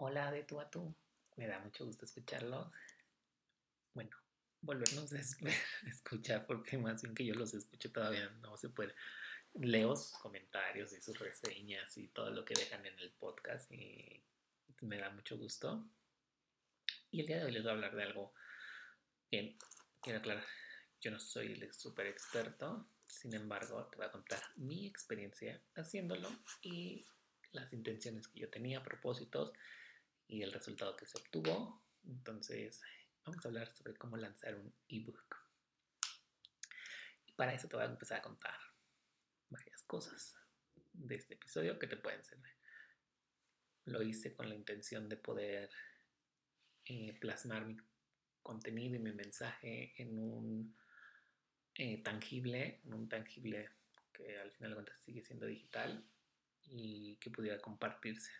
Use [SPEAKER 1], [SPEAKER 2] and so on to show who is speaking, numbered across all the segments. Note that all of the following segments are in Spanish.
[SPEAKER 1] Hola de tú a tú, me da mucho gusto escucharlos. Bueno, volvernos a escuchar porque más bien que yo los escucho todavía no se puede. Leo sus comentarios y sus reseñas y todo lo que dejan en el podcast y me da mucho gusto. Y el día de hoy les voy a hablar de algo que quiero aclarar. Yo no soy el super experto, sin embargo, te voy a contar mi experiencia haciéndolo y las intenciones que yo tenía, propósitos y el resultado que se obtuvo. Entonces, vamos a hablar sobre cómo lanzar un ebook. Y para eso te voy a empezar a contar varias cosas de este episodio que te pueden servir. Lo hice con la intención de poder eh, plasmar mi contenido y mi mensaje en un eh, tangible, en un tangible que al final de cuentas sigue siendo digital y que pudiera compartirse.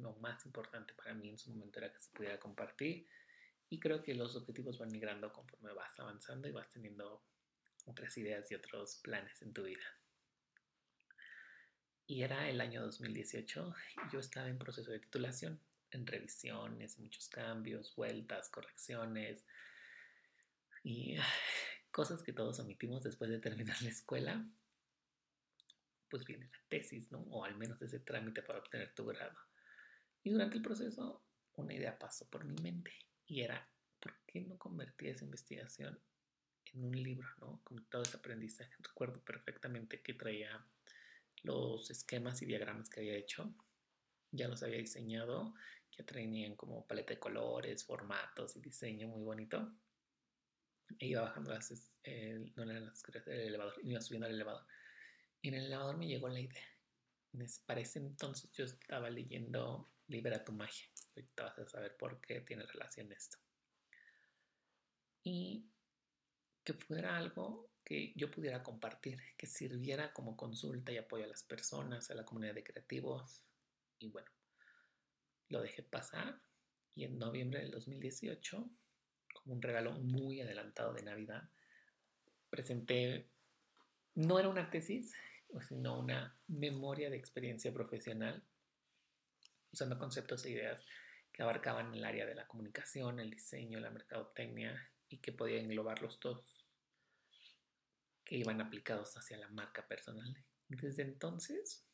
[SPEAKER 1] Lo más importante para mí en su momento era que se pudiera compartir y creo que los objetivos van migrando conforme vas avanzando y vas teniendo otras ideas y otros planes en tu vida. Y era el año 2018 y yo estaba en proceso de titulación, en revisiones, muchos cambios, vueltas, correcciones y cosas que todos omitimos después de terminar la escuela. Pues viene la tesis, ¿no? O al menos ese trámite para obtener tu grado. Y durante el proceso una idea pasó por mi mente y era, ¿por qué no convertí esa investigación en un libro, ¿no? Con todo ese aprendizaje. Recuerdo perfectamente que traía los esquemas y diagramas que había hecho, ya los había diseñado, que traían como paleta de colores, formatos y diseño muy bonito. E iba bajando las, no las del elevador, iba subiendo al elevador. Y en el elevador me llegó la idea. Para ese entonces yo estaba leyendo Libera tu magia. Ahorita vas a saber por qué tiene relación esto. Y que fuera algo que yo pudiera compartir, que sirviera como consulta y apoyo a las personas, a la comunidad de creativos. Y bueno, lo dejé pasar y en noviembre del 2018, como un regalo muy adelantado de Navidad, presenté, no era una tesis, sino una memoria de experiencia profesional usando conceptos e ideas que abarcaban el área de la comunicación, el diseño, la mercadotecnia y que podía englobarlos todos, que iban aplicados hacia la marca personal. Desde entonces,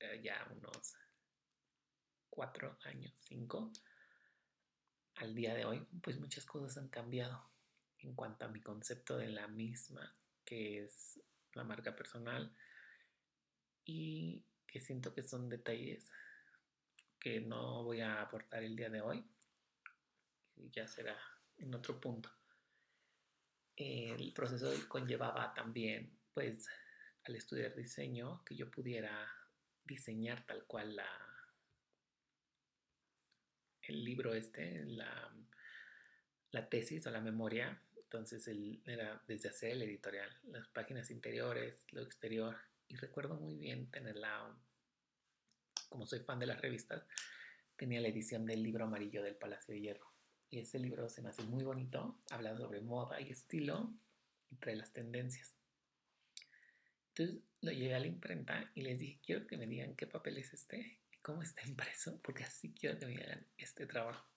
[SPEAKER 1] eh, ya unos cuatro años, cinco, al día de hoy, pues muchas cosas han cambiado en cuanto a mi concepto de la misma, que es la marca personal, y que siento que son detalles que no voy a aportar el día de hoy, ya será en otro punto. El proceso conllevaba también, pues, al estudiar diseño, que yo pudiera diseñar tal cual la, el libro este, la, tesis o la memoria. Entonces él era desde hacer el editorial, las páginas interiores, lo exterior. Y recuerdo muy bien tenerla como soy fan de las revistas, tenía la edición del libro amarillo del Palacio de Hierro. Y ese libro se me hace muy bonito, habla sobre moda y estilo entre las tendencias. Entonces lo llevé a la imprenta y les dije, quiero que me digan qué papel es este y cómo está impreso, porque así quiero que me hagan este trabajo.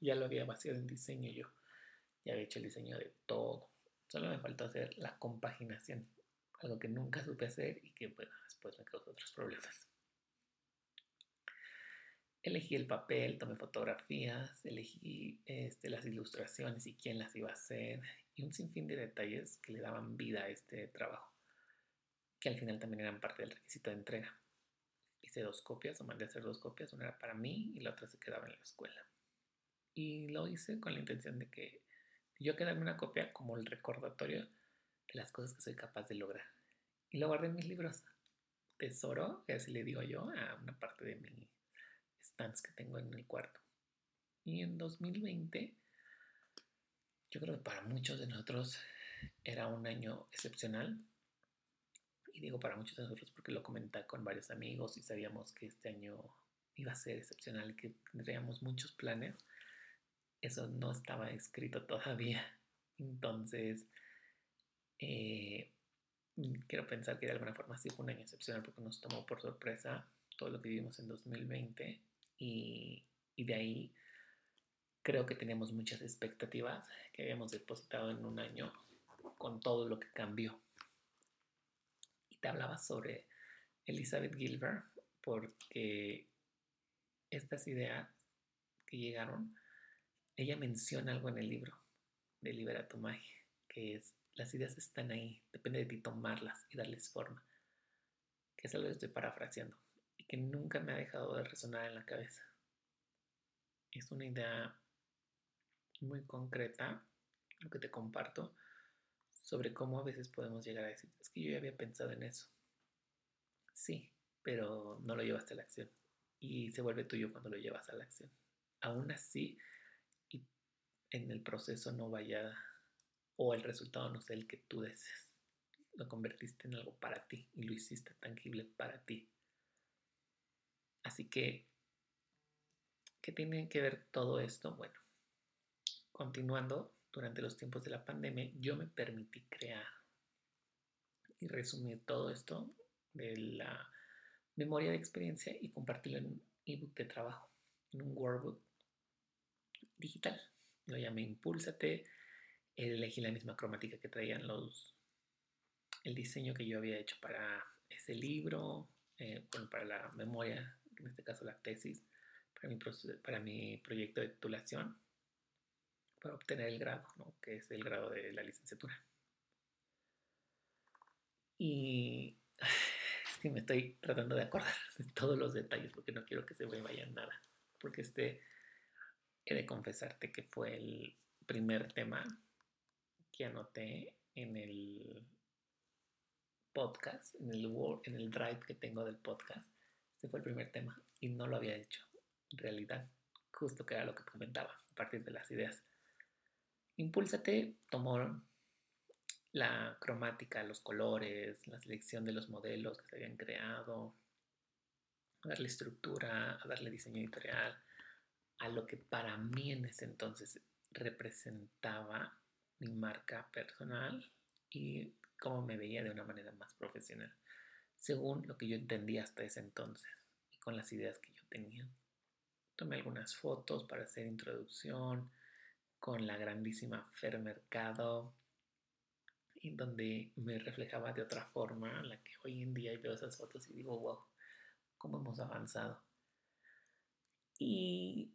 [SPEAKER 1] Ya lo había vaciado en diseño yo, ya había hecho el diseño de todo. Solo me faltó hacer la compaginación, algo que nunca supe hacer y que bueno, después me causó otros problemas. Elegí el papel, tomé fotografías, elegí este, las ilustraciones y quién las iba a hacer y un sinfín de detalles que le daban vida a este trabajo, que al final también eran parte del requisito de entrega. Hice dos copias o mandé a hacer dos copias, una era para mí y la otra se quedaba en la escuela. Y lo hice con la intención de que yo quedarme una copia como el recordatorio de las cosas que soy capaz de lograr. Y lo guardé en mis libros. Tesoro, que así le digo yo, a una parte de mi stands que tengo en el cuarto. Y en 2020, yo creo que para muchos de nosotros era un año excepcional. Y digo para muchos de nosotros porque lo comenté con varios amigos y sabíamos que este año iba a ser excepcional que tendríamos muchos planes, eso no estaba escrito todavía. Entonces, eh, quiero pensar que de alguna forma sí fue un año excepcional porque nos tomó por sorpresa todo lo que vivimos en 2020 y, de ahí creo que teníamos muchas expectativas que habíamos depositado en un año con todo lo que cambió. Y te hablaba sobre Elizabeth Gilbert porque estas ideas que llegaron, ella menciona algo en el libro de Libera tu magia, que es las ideas están ahí, depende de ti tomarlas y darles forma, que es algo que estoy parafraseando nunca me ha dejado de resonar en la cabeza. Es una idea muy concreta, lo que te comparto, sobre cómo a veces podemos llegar a decir, es que yo ya había pensado en eso. Sí, pero no lo llevaste a la acción y se vuelve tuyo cuando lo llevas a la acción. Aún así, y en el proceso no vaya o el resultado no sea el que tú desees. Lo convertiste en algo para ti y lo hiciste tangible para ti. Así que, ¿qué tiene que ver todo esto? Bueno, continuando, durante los tiempos de la pandemia, yo me permití crear y resumir todo esto de la memoria de experiencia y compartirlo en un ebook de trabajo, en un workbook digital. Lo llamé Impúlsate. Elegí la misma cromática que traían los, el diseño que yo había hecho para ese libro, eh, bueno, para la memoria, en este caso la tesis, para mi, para mi proyecto de titulación, para obtener el grado, ¿no? que es el grado de la licenciatura. Y me estoy tratando de acordar de todos los detalles porque no quiero que se me vaya nada. Porque este, he de confesarte que fue el primer tema que anoté en el podcast, en el, en el drive que tengo del podcast. Fue el primer tema y no lo había hecho en realidad, justo que era lo que comentaba a partir de las ideas. Impúlsate tomó la cromática, los colores, la selección de los modelos que se habían creado, darle estructura, a darle diseño editorial, a lo que para mí en ese entonces representaba mi marca personal y cómo me veía de una manera más profesional, según lo que yo entendía hasta ese entonces y con las ideas que yo tenía. Tomé algunas fotos para hacer introducción con la grandísima Fer Mercado, donde me reflejaba de otra forma, la que hoy en día veo esas fotos y digo, wow, cómo hemos avanzado. Y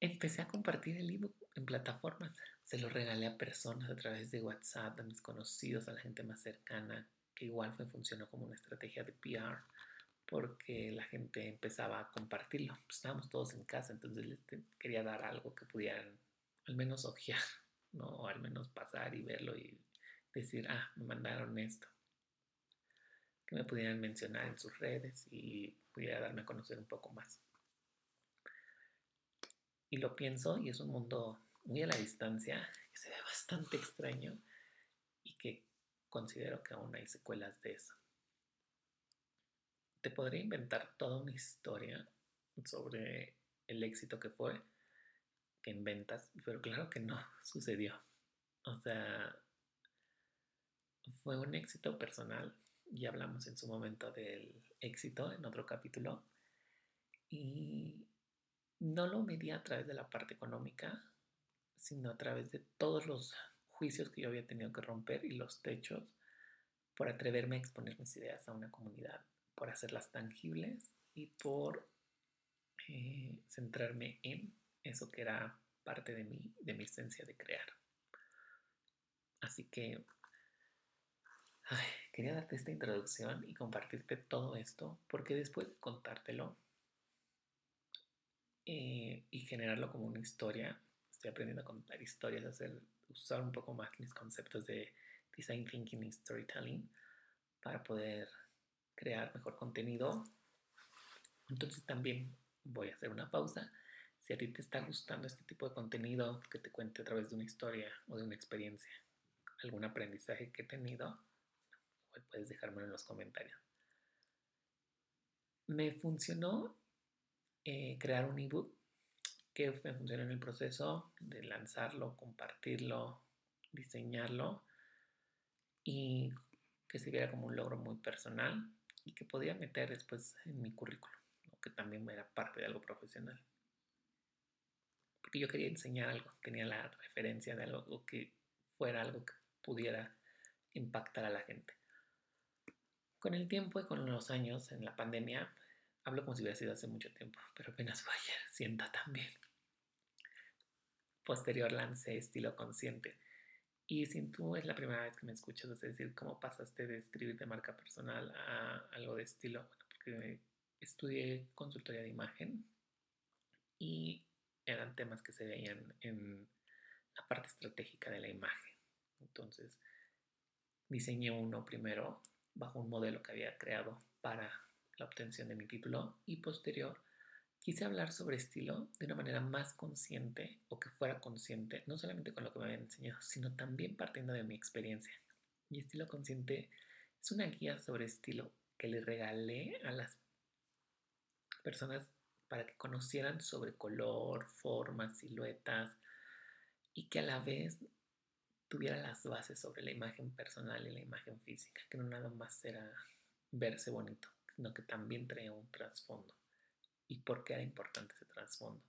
[SPEAKER 1] empecé a compartir el ebook en plataformas. Se lo regalé a personas a través de WhatsApp, a mis conocidos, a la gente más cercana, que igual funcionó como una estrategia de PR, porque la gente empezaba a compartirlo. Pues estábamos todos en casa, entonces les quería dar algo que pudieran al menos ojear. ¿no? al menos pasar y verlo y decir, ah, me mandaron esto. Que me pudieran mencionar en sus redes y pudiera darme a conocer un poco más. Y lo pienso y es un mundo muy a la distancia, que se ve bastante extraño considero que aún hay secuelas de eso. Te podría inventar toda una historia sobre el éxito que fue, en ventas, pero claro que no sucedió. O sea, fue un éxito personal. y hablamos en su momento del éxito en otro capítulo. Y no lo medía a través de la parte económica, sino a través de todos los juicios que yo había tenido que romper y los techos por atreverme a exponer mis ideas a una comunidad, por hacerlas tangibles y por eh, centrarme en eso que era parte de mí, de mi esencia de crear. Así que quería darte esta introducción y compartirte todo esto, porque después de contártelo eh, y generarlo como una historia, estoy aprendiendo a contar historias, a hacer, usar un poco más mis conceptos de design thinking y storytelling para poder crear mejor contenido. Entonces también voy a hacer una pausa si a ti te está gustando este tipo de contenido que te cuente a través de una historia o de una experiencia, algún aprendizaje que he tenido, puedes dejármelo en los comentarios. Me funcionó eh, crear un ebook que me funcionó en el proceso de lanzarlo, compartirlo, diseñarlo y que se viera como un logro muy personal y que podía meter después en mi currículum, que también era parte de algo profesional. Porque yo quería enseñar algo, tenía la referencia de algo que fuera algo que pudiera impactar a la gente. Con el tiempo y con los años en la pandemia, hablo como si hubiera sido hace mucho tiempo, pero apenas fue ayer, siento también. Posterior lancé estilo consciente. Y si tú es la primera vez que me escuchas, es decir, cómo pasaste de escribir de marca personal a algo de estilo, bueno, porque estudié consultoría de imagen y eran temas que se veían en la parte estratégica de la imagen. Entonces, diseñé uno primero bajo un modelo que había creado para la obtención de mi título y posterior quise hablar sobre estilo de una manera más consciente o que fuera consciente, no solamente con lo que me habían enseñado, sino también partiendo de mi experiencia. Y estilo consciente es una guía sobre estilo que le regalé a las personas para que conocieran sobre color, formas, siluetas y que a la vez tuviera las bases sobre la imagen personal y la imagen física, que no nada más era verse bonito, sino que también traía un trasfondo. ¿Y por qué era importante ese trasfondo?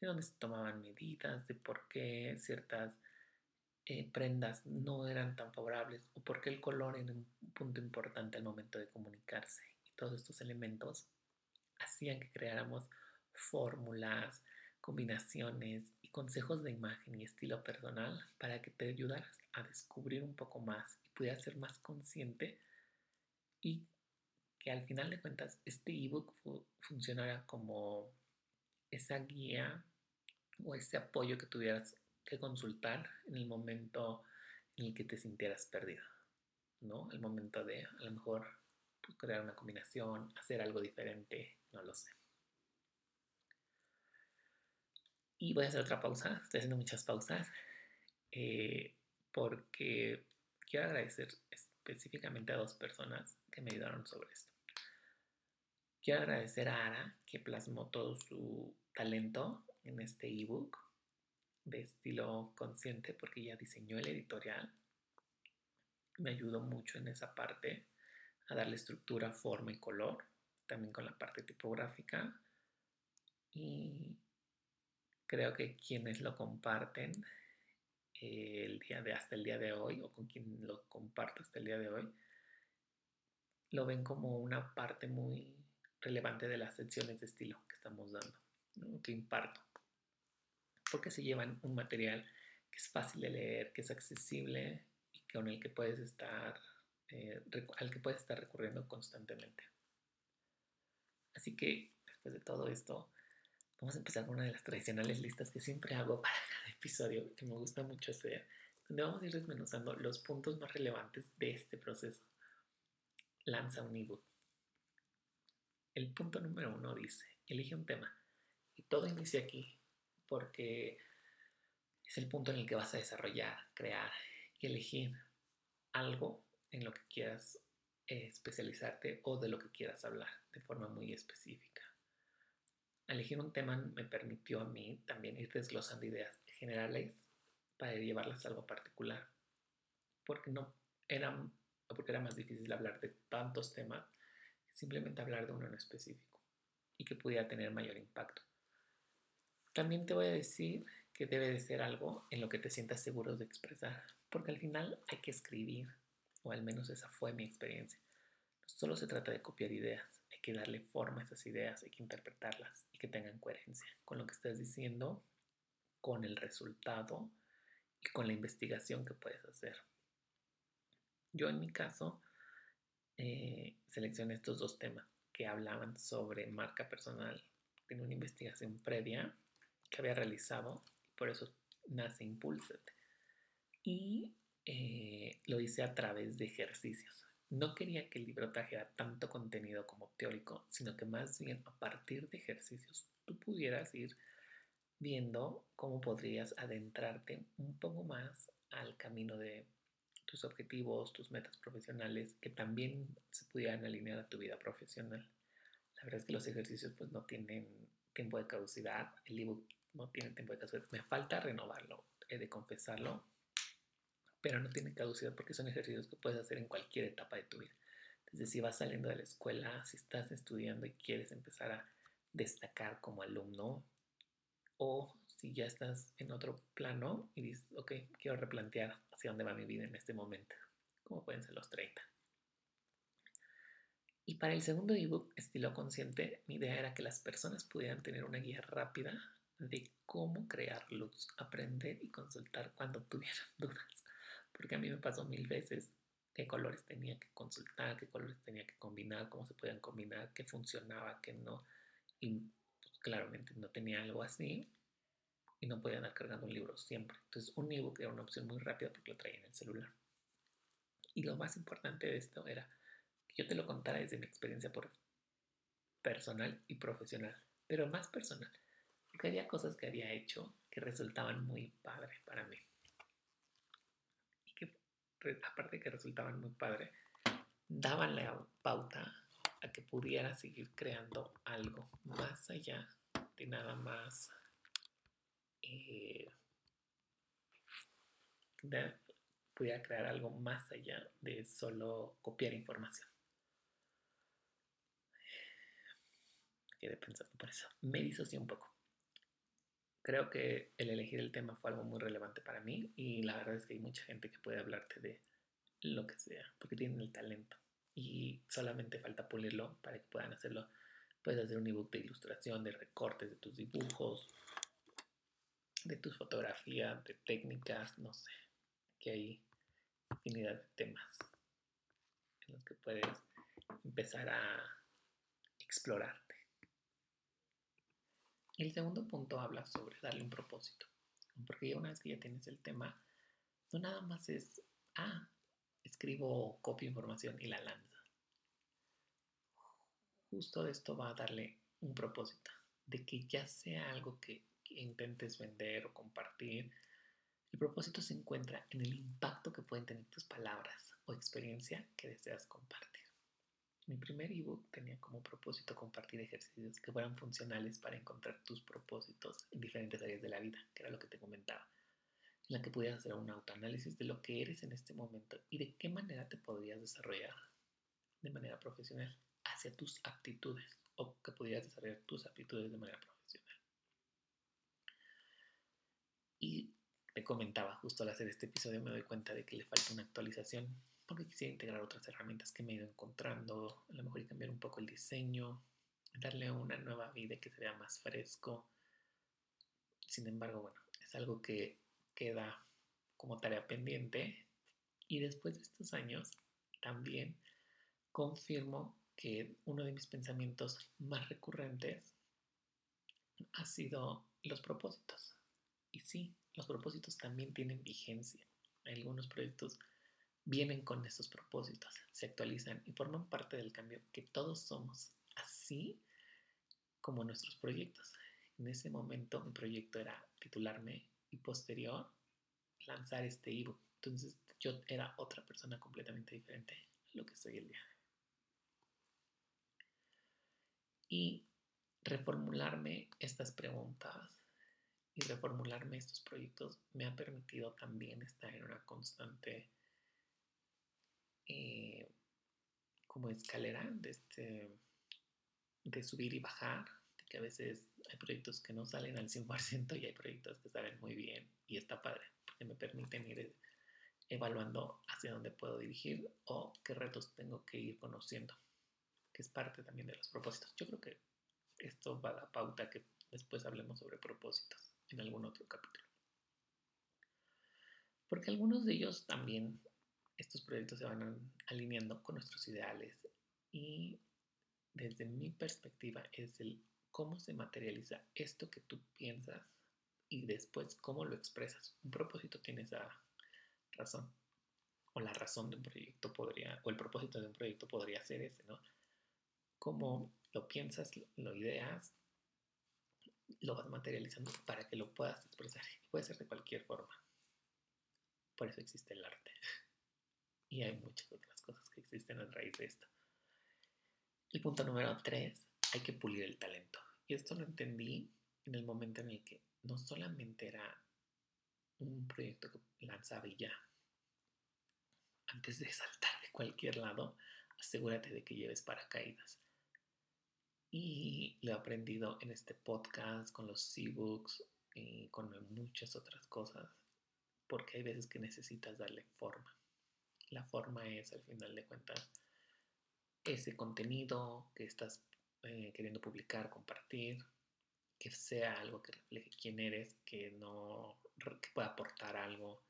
[SPEAKER 1] De dónde se tomaban medidas, de por qué ciertas eh, prendas no eran tan favorables o por qué el color era un punto importante al momento de comunicarse. Y todos estos elementos hacían que creáramos fórmulas, combinaciones y consejos de imagen y estilo personal para que te ayudaras a descubrir un poco más y pudieras ser más consciente y que al final de cuentas este ebook funcionara como esa guía o ese apoyo que tuvieras que consultar en el momento en el que te sintieras perdido, ¿no? El momento de a lo mejor pues, crear una combinación, hacer algo diferente, no lo sé. Y voy a hacer otra pausa, estoy haciendo muchas pausas, eh, porque quiero agradecer específicamente a dos personas que me ayudaron sobre esto. Quiero agradecer a Ara, que plasmó todo su talento en este ebook de estilo consciente, porque ella diseñó el editorial. Me ayudó mucho en esa parte a darle estructura, forma y color, también con la parte tipográfica. Y creo que quienes lo comparten eh, el día de hasta el día de hoy o con quien lo comparto hasta el día de hoy lo ven como una parte muy relevante de las secciones de estilo que estamos dando, que imparto, porque se llevan un material que es fácil de leer, que es accesible y con el que puedes estar eh, al que puedes estar recurriendo constantemente. Así que después de todo esto, Vamos a empezar con una de las tradicionales listas que siempre hago para cada episodio, que me gusta mucho hacer, donde vamos a ir desmenuzando los puntos más relevantes de este proceso. Lanza un ebook. El punto número uno dice, elige un tema. Y todo inicia aquí, porque es el punto en el que vas a desarrollar, crear y elegir algo en lo que quieras especializarte o de lo que quieras hablar de forma muy específica elegir un tema me permitió a mí también ir desglosando ideas generales para llevarlas a algo particular. Porque no era, porque era más difícil hablar de tantos temas simplemente hablar de uno en específico y que pudiera tener mayor impacto. También te voy a decir que debe de ser algo en lo que te sientas seguro de expresar, porque al final hay que escribir, o al menos esa fue mi experiencia. solo se trata de copiar ideas, hay que darle forma a esas ideas, hay que interpretarlas y que tengan coherencia con lo que estás diciendo, con el resultado y con la investigación que puedes hacer. Yo en mi caso eh, seleccioné estos dos temas que hablaban sobre marca personal. Tengo una investigación previa que había realizado por eso nace Impulsed. Y eh, lo hice a través de ejercicios. No quería que el libro trajera tanto contenido como teórico, sino que más bien a partir de ejercicios tú pudieras ir viendo cómo podrías adentrarte un poco más al camino de tus objetivos, tus metas profesionales, que también se pudieran alinear a tu vida profesional. La verdad es que los ejercicios pues no tienen tiempo de caducidad, el ebook no tiene tiempo de caducidad, me falta renovarlo, he de confesarlo, pero no tiene caducidad porque son ejercicios que puedes hacer en cualquier etapa de tu vida. Desde si vas saliendo de la escuela, si estás estudiando y quieres empezar a destacar como alumno, o si ya estás en otro plano y dices, ok, quiero replantear hacia dónde va mi vida en este momento, como pueden ser los 30. Y para el segundo ebook, estilo consciente, mi idea era que las personas pudieran tener una guía rápida de cómo crear luz, aprender y consultar cuando tuvieran dudas. Porque a mí me pasó mil veces qué colores tenía que consultar, qué colores tenía que combinar, cómo se podían combinar, qué funcionaba, qué no. Y pues, claramente no tenía algo así y no podía andar cargando un libro siempre. Entonces un ebook era una opción muy rápida porque lo traía en el celular. Y lo más importante de esto era que yo te lo contara desde mi experiencia personal y profesional, pero más personal, porque había cosas que había hecho que resultaban muy padres para mí aparte que resultaban muy padre, daban la pauta a que pudiera seguir creando algo más allá de nada más eh, pudiera crear algo más allá de solo copiar información. Quedé pensando por eso. Me disocié un poco creo que el elegir el tema fue algo muy relevante para mí y la verdad es que hay mucha gente que puede hablarte de lo que sea, porque tienen el talento y solamente falta pulirlo para que puedan hacerlo. Puedes hacer un ebook de ilustración, de recortes de tus dibujos, de tus fotografías, de técnicas, no sé, que hay infinidad de temas en los que puedes empezar a explorarte. El segundo punto habla sobre darle un propósito. Porque ya una vez que ya tienes el tema, no nada más es, ah, escribo copio información y la lanza. Justo de esto va a darle un propósito, de que ya sea algo que, intentes vender o compartir. El propósito se encuentra en el impacto que pueden tener tus palabras o experiencia que deseas compartir. Mi primer ebook tenía como propósito compartir ejercicios que fueran funcionales para encontrar tus propósitos en diferentes áreas de la vida, que era lo que te comentaba, en la que pudieras hacer un autoanálisis de lo que eres en este momento y de qué manera te podrías desarrollar de manera profesional hacia tus aptitudes o que pudieras desarrollar tus aptitudes de manera profesional. Y te comentaba, justo al hacer este episodio me doy cuenta de que le falta una actualización porque quisiera integrar otras herramientas que me he ido encontrando, a lo mejor cambiar un poco el diseño, darle una nueva vida que se vea más fresco. Sin embargo, bueno, es algo que queda como tarea pendiente y después de estos años también confirmo que uno de mis pensamientos más recurrentes ha sido los propósitos. Y sí, los propósitos también tienen vigencia. Algunos proyectos vienen con estos propósitos, se actualizan y forman parte del cambio que todos somos, así como nuestros proyectos. En ese momento mi proyecto era titularme y posterior lanzar este ebook. Entonces yo era otra persona completamente diferente a lo que soy el día. Y reformularme estas preguntas y reformularme estos proyectos me ha permitido también estar en una constante eh, como escalera de, este, de subir y bajar, de que a veces hay proyectos que no salen al 100% y hay proyectos que salen muy bien y está padre, porque me permiten ir evaluando hacia dónde puedo dirigir o qué retos tengo que ir conociendo, que es parte también de los propósitos. Yo creo que esto va a la pauta que después hablemos sobre propósitos en algún otro capítulo. Porque algunos de ellos también estos proyectos se van alineando con nuestros ideales y desde mi perspectiva es el cómo se materializa esto que tú piensas y después cómo lo expresas. Un propósito tiene esa razón o la razón de un proyecto podría o el propósito de un proyecto podría ser ese, ¿no? Cómo lo piensas, lo ideas, lo vas materializando para que lo puedas expresar. Puede ser de cualquier forma. Por eso existe el arte. Y hay muchas otras cosas que existen a raíz de esto. El punto número tres, hay que pulir el talento. Y esto lo entendí en el momento en el que no solamente era un proyecto que lanzaba y ya. Antes de saltar de cualquier lado, asegúrate de que lleves paracaídas. Y lo he aprendido en este podcast, con los ebooks y con muchas otras cosas, porque hay veces que necesitas darle forma. La forma es, al final de cuentas, ese contenido que estás eh, queriendo publicar, compartir, que sea algo que refleje quién eres, que no que pueda aportar algo,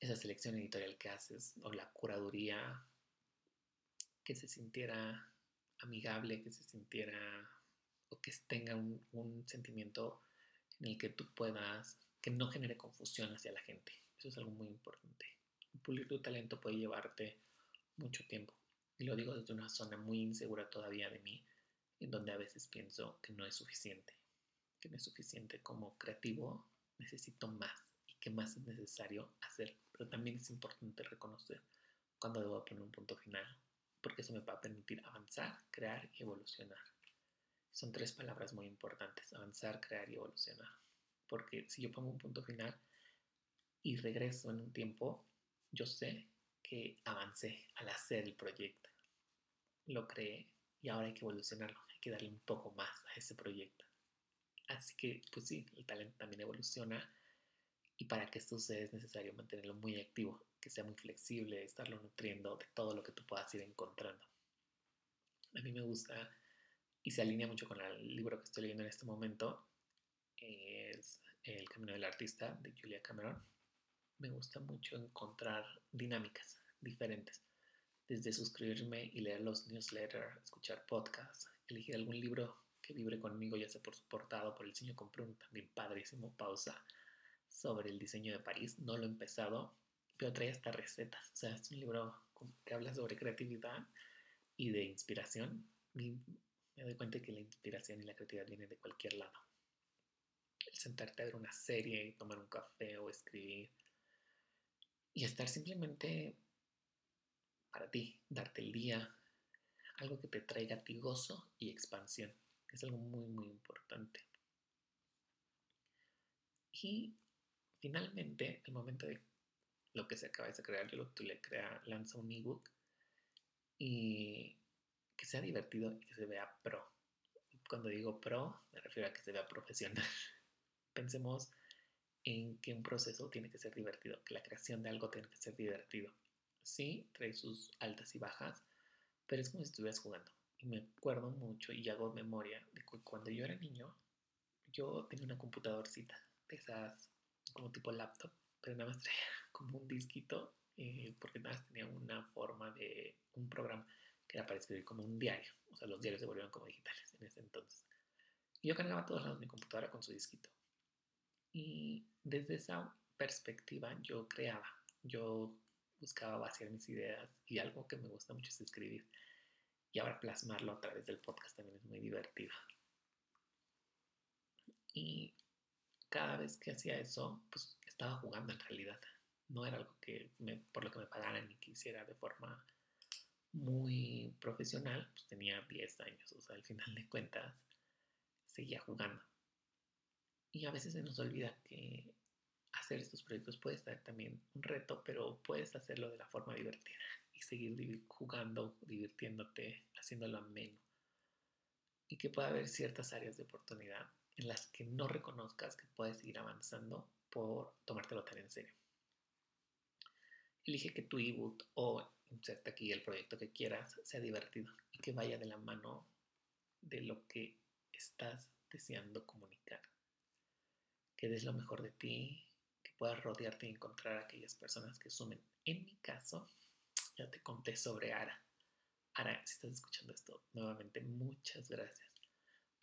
[SPEAKER 1] esa selección editorial que haces o la curaduría que se sintiera amigable, que se sintiera o que tenga un, sentimiento en el que tú puedas, que no genere confusión hacia la gente. Eso es algo muy importante. Pulir tu talento puede llevarte mucho tiempo. Y lo digo desde una zona muy insegura todavía de mí, en donde a veces pienso que no es suficiente, que no es suficiente como creativo, necesito más y que más es necesario hacer. Pero también es importante reconocer cuando debo poner un punto final, porque eso me va a permitir avanzar, crear y evolucionar. Son tres palabras muy importantes, avanzar, crear y evolucionar. Porque si yo pongo un punto final y regreso en un tiempo, yo sé que avancé al hacer el proyecto. Lo creé y ahora hay que evolucionarlo, hay que darle un poco más a ese proyecto. Así que, pues sí, el talento también evoluciona y para que esto suceda es necesario mantenerlo muy activo, que sea muy flexible, estarlo nutriendo de todo lo que tú puedas ir encontrando. A mí me gusta y se alinea mucho con el libro que estoy leyendo en este momento, es El Camino del Artista de Julia Cameron. Me gusta mucho encontrar dinámicas diferentes, desde suscribirme y leer los newsletters, escuchar podcasts, elegir algún libro que vibre conmigo, ya sea por su portado, por el diseño, compré un también padrísimo pausa sobre el diseño de París. No lo he empezado, pero trae hasta recetas. O sea, es un libro que habla sobre creatividad y de inspiración. Y me doy cuenta que la inspiración y la creatividad vienen de cualquier lado. El sentarte a ver una serie, tomar un café o escribir y estar simplemente para ti, darte el día, algo que te traiga a ti gozo y expansión. Es algo muy, muy importante. Y finalmente, el momento de lo que se acaba de crear, lo tú le crea, lanza un ebook y que sea divertido y que se vea pro. Cuando digo pro, me refiero a que se vea profesional. Pensemos en que un proceso tiene que ser divertido, que la creación de algo tiene que ser divertido. Sí, trae sus altas y bajas, pero es como si estuvieras jugando. Y me acuerdo mucho y hago memoria de que cuando yo era niño, yo tenía una computadorcita de esas como tipo laptop, pero nada más traía como un disquito, eh, porque nada más tenía una forma de un programa que era para escribir como un diario. O sea, los diarios se volvieron como digitales en ese entonces. Y yo cargaba todos lados mi computadora con su disquito. Y desde esa perspectiva yo creaba, yo buscaba vaciar mis ideas y algo que me gusta mucho es escribir. Y ahora plasmarlo a través del podcast también es muy divertido. Y cada vez que hacía eso, pues estaba jugando en realidad. No era algo que me, por lo que me pagaran ni que hiciera de forma muy profesional. Pues tenía 10 años, o sea, al final de cuentas seguía jugando. Y a veces se nos olvida que hacer estos proyectos puede ser también un reto, pero puedes hacerlo de la forma divertida y seguir jugando, divirtiéndote, haciéndolo ameno. Y que pueda haber ciertas áreas de oportunidad en las que no reconozcas que puedes ir avanzando por tomártelo tan en serio. Elige que tu ebook o inserta aquí el proyecto que quieras sea divertido y que vaya de la mano de lo que estás deseando comunicar. Que des lo mejor de ti, que puedas rodearte y encontrar a aquellas personas que sumen. En mi caso, ya te conté sobre Ara. Ara, si estás escuchando esto, nuevamente muchas gracias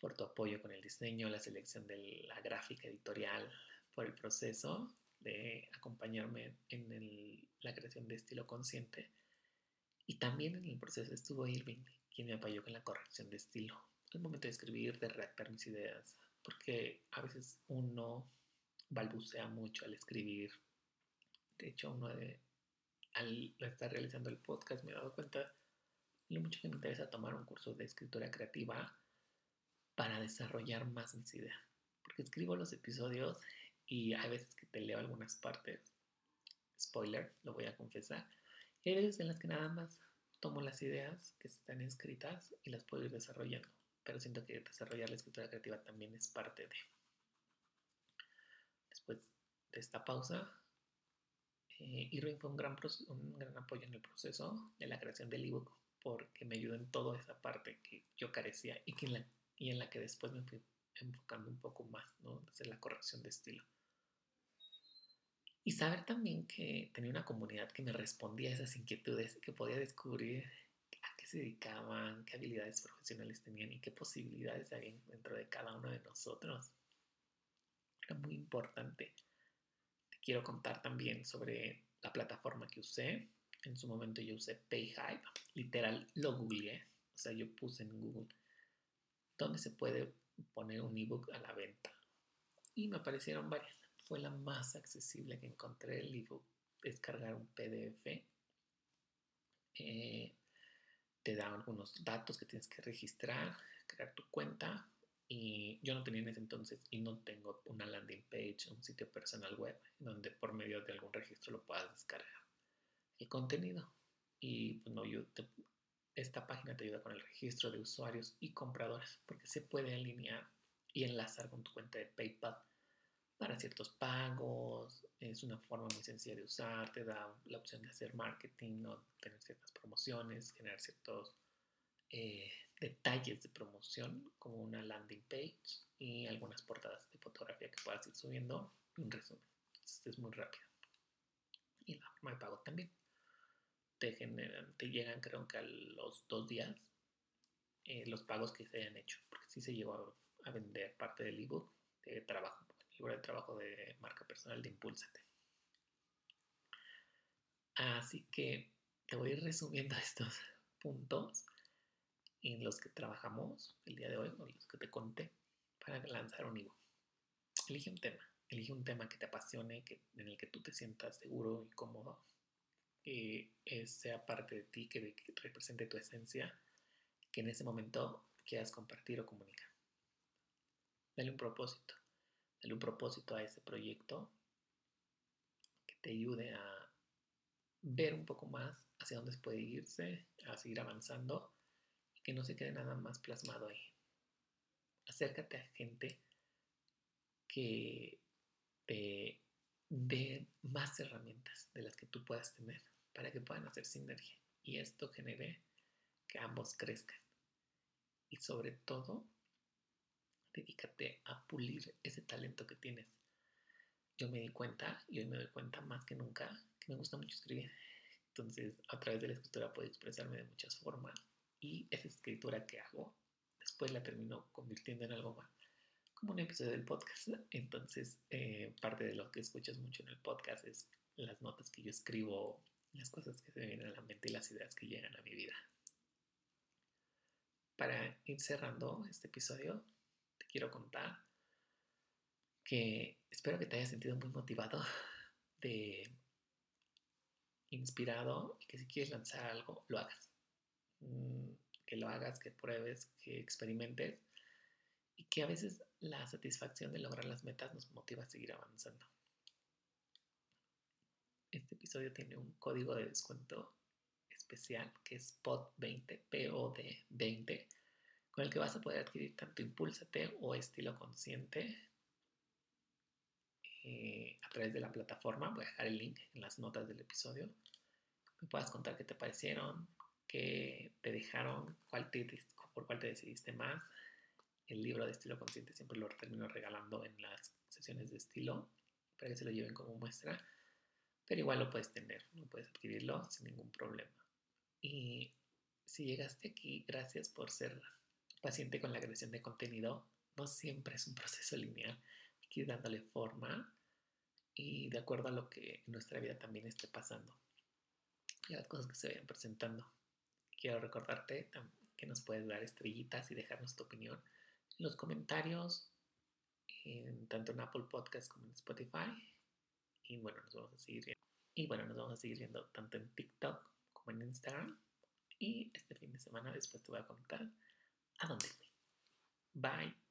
[SPEAKER 1] por tu apoyo con el diseño, la selección de la gráfica editorial, por el proceso de acompañarme en la creación de estilo consciente. Y también en el proceso estuvo Irving, quien me apoyó con la corrección de estilo, al momento de escribir, de redactar mis ideas, porque a veces uno balbucea mucho al escribir. De hecho, uno de, al estar realizando el podcast me he dado cuenta lo mucho que me interesa tomar un curso de escritura creativa para desarrollar más mis ideas. Porque escribo los episodios y hay veces que te leo algunas partes. Spoiler, lo voy a confesar. Y hay veces en las que nada más tomo las ideas que están escritas y las puedo ir desarrollando. Pero siento que desarrollar la escritura creativa también es parte de. Después de esta pausa, eh, Irving fue un gran, un gran apoyo en el proceso de la creación del ebook porque me ayudó en toda esa parte que yo carecía y, que en la, y en la que después me fui enfocando un poco más, ¿no? Desde la corrección de estilo. Y saber también que tenía una comunidad que me respondía a esas inquietudes, que podía descubrir a qué se dedicaban, qué habilidades profesionales tenían y qué posibilidades había dentro de cada uno de nosotros. Era muy importante. Te quiero contar también sobre la plataforma que usé. En su momento yo usé PayHive, literal lo googleé, o sea, yo puse en Google dónde se puede poner un ebook a la venta. Y me aparecieron varias. Fue la más accesible que encontré el ebook. Descargar un PDF. Eh, te da algunos datos que tienes que registrar, crear tu cuenta. Y yo no tenía en ese entonces y no tengo una landing page, un sitio personal web, donde por medio de algún registro lo puedas descargar el contenido. Y pues, no, yo esta página te ayuda con el registro de usuarios y compradores porque se puede alinear y enlazar con tu cuenta de PayPal para ciertos pagos. Es una forma muy sencilla de usar, te da la opción de hacer marketing, ¿no? tener ciertas promociones, generar ciertos eh, detalles de promoción como una landing page y algunas portadas de fotografía que puedas ir subiendo. Un resumen. Es muy rápido. Y la forma de pago también. Te, generan, te llegan creo que a los dos días eh, los pagos que se hayan hecho. Porque sí se llegó a, a vender parte del ebook de trabajo libro de trabajo de marca personal de Impulsate. Así que te voy a ir resumiendo estos puntos en los que trabajamos el día de hoy, o los que te conté, para lanzar un ebook. Elige un tema, elige un tema que te apasione, que, en el que tú te sientas seguro y cómodo, que sea parte de ti, que represente tu esencia, que en ese momento quieras compartir o comunicar. Dale un propósito un propósito a ese proyecto que te ayude a ver un poco más hacia dónde puede irse, a seguir avanzando y que no se quede nada más plasmado ahí. Acércate a gente que te dé más herramientas de las que tú puedas tener para que puedan hacer sinergia y esto genere que ambos crezcan. Y sobre todo, dedícate a pulir ese talento que tienes. Yo me di cuenta, y hoy me doy cuenta más que nunca, que me gusta mucho escribir. Entonces, a través de la escritura puedo expresarme de muchas formas y esa escritura que hago, después la termino convirtiendo en algo más, como un episodio del podcast. Entonces, eh, parte de lo que escuchas mucho en el podcast es las notas que yo escribo, las cosas que se vienen a la mente y las ideas que llegan a mi vida. Para ir cerrando este episodio, quiero contar que espero que te hayas sentido muy motivado, de inspirado y que si quieres lanzar algo, lo hagas. Mm, que lo hagas, que pruebes, que experimentes y que a veces la satisfacción de lograr las metas nos motiva a seguir avanzando. Este episodio tiene un código de descuento especial que es POD20, POD20 con el que vas a poder adquirir tanto Impúlsate o Estilo Consciente eh, a través de la plataforma. Voy a dejar el link en las notas del episodio. Me puedas contar qué te parecieron, qué te dejaron, por cuál te decidiste más. El libro de Estilo Consciente siempre lo termino regalando en las sesiones de estilo para que se lo lleven como muestra. Pero igual lo puedes tener, no puedes adquirirlo sin ningún problema. Y si llegaste aquí, gracias por ser paciente con la creación de contenido. No siempre es un proceso lineal. Hay que ir dándole forma y de acuerdo a lo que en nuestra vida también esté pasando y a las cosas que se vayan presentando. Quiero recordarte que nos puedes dar estrellitas y dejarnos tu opinión en los comentarios, en, tanto en Apple Podcast como en Spotify. Y bueno, nos vamos a seguir Y bueno, nos vamos a seguir viendo tanto en TikTok como en Instagram. Y este fin de semana después te voy a contar ¿A dónde fui? Bye.